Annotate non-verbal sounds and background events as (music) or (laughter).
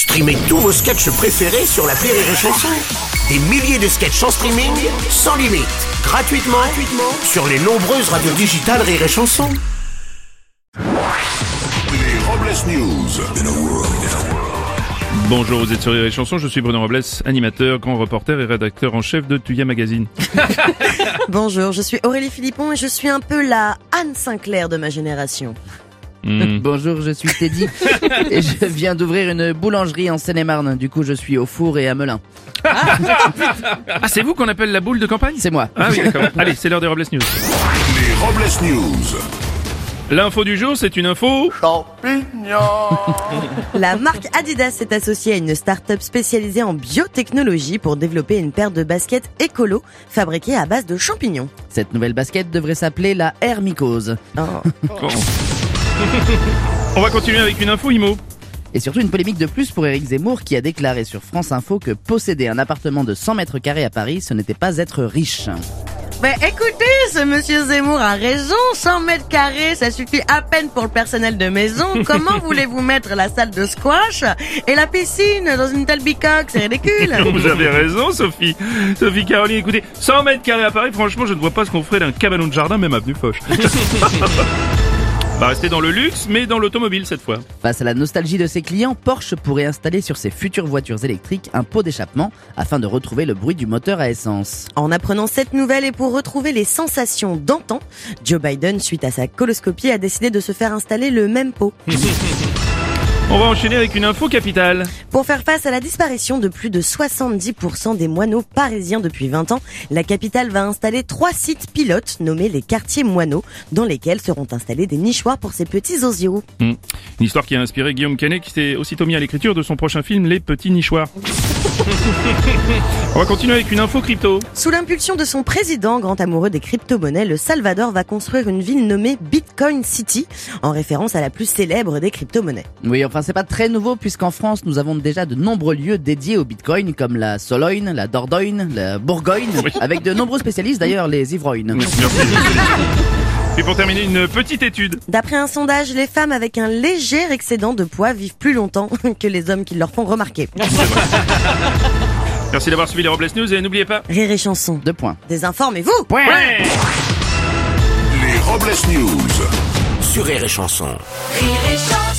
Streamez tous vos sketchs préférés sur la Rire et Chanson. Des milliers de sketchs en streaming, sans limite, gratuitement, gratuitement sur les nombreuses radios digitales Rire et Chanson. Les Robles News. Bonjour, vous êtes sur les chansons, je suis Bruno Robles, animateur, grand reporter et rédacteur en chef de Tuya Magazine. (laughs) Bonjour, je suis Aurélie Philippon et je suis un peu la Anne Sinclair de ma génération. Hmm. (laughs) Bonjour, je suis Teddy (laughs) et je viens d'ouvrir une boulangerie en Seine-et-Marne. Du coup, je suis au four et à Melun. Ah, c'est vous qu'on appelle la boule de campagne? C'est moi. Ah oui, d'accord. (laughs) Allez, c'est l'heure des Robles News. Les Robles News. L'info du jour, c'est une info... La marque Adidas s'est associée à une start-up spécialisée en biotechnologie pour développer une paire de baskets écolo fabriquées à base de champignons. Cette nouvelle basket devrait s'appeler la Hermicose. Oh. (laughs) On va continuer avec une info IMO. Et surtout une polémique de plus pour Éric Zemmour qui a déclaré sur France Info que posséder un appartement de 100 mètres carrés à Paris, ce n'était pas être riche. Mais écoutez, ce monsieur Zemmour a raison, 100 mètres carrés, ça suffit à peine pour le personnel de maison. (laughs) Comment voulez-vous mettre la salle de squash et la piscine dans une telle bicoque? C'est ridicule. (laughs) Vous avez raison, Sophie. Sophie Caroline, écoutez, 100 mètres carrés à Paris, franchement, je ne vois pas ce qu'on ferait d'un cabanon de jardin, même avenue Foch. Va rester dans le luxe, mais dans l'automobile cette fois. Face à la nostalgie de ses clients, Porsche pourrait installer sur ses futures voitures électriques un pot d'échappement afin de retrouver le bruit du moteur à essence. En apprenant cette nouvelle et pour retrouver les sensations d'antan, Joe Biden, suite à sa coloscopie, a décidé de se faire installer le même pot. (laughs) On va enchaîner avec une info capitale. Pour faire face à la disparition de plus de 70% des moineaux parisiens depuis 20 ans, la capitale va installer trois sites pilotes nommés les quartiers moineaux, dans lesquels seront installés des nichoirs pour ces petits osios. Hmm. Une histoire qui a inspiré Guillaume Canet qui s'est aussitôt mis à l'écriture de son prochain film Les Petits Nichoirs. (laughs) On va continuer avec une info crypto. Sous l'impulsion de son président, grand amoureux des crypto-monnaies, le Salvador va construire une ville nommée Bitcoin City, en référence à la plus célèbre des crypto-monnaies. Oui, enfin c'est pas très nouveau puisqu'en France nous avons déjà de nombreux lieux dédiés au Bitcoin comme la Sologne, la Dordogne, la Bourgogne, avec de nombreux spécialistes d'ailleurs les ivrognes. Merci. Et pour terminer, une petite étude. D'après un sondage, les femmes avec un léger excédent de poids vivent plus longtemps que les hommes qui leur font remarquer. Merci d'avoir suivi les Robles News et n'oubliez pas... Rire et chanson. Deux points. Désinformez-vous Ouais Les Robles News. Sur Rire et Chanson. Rire et chanson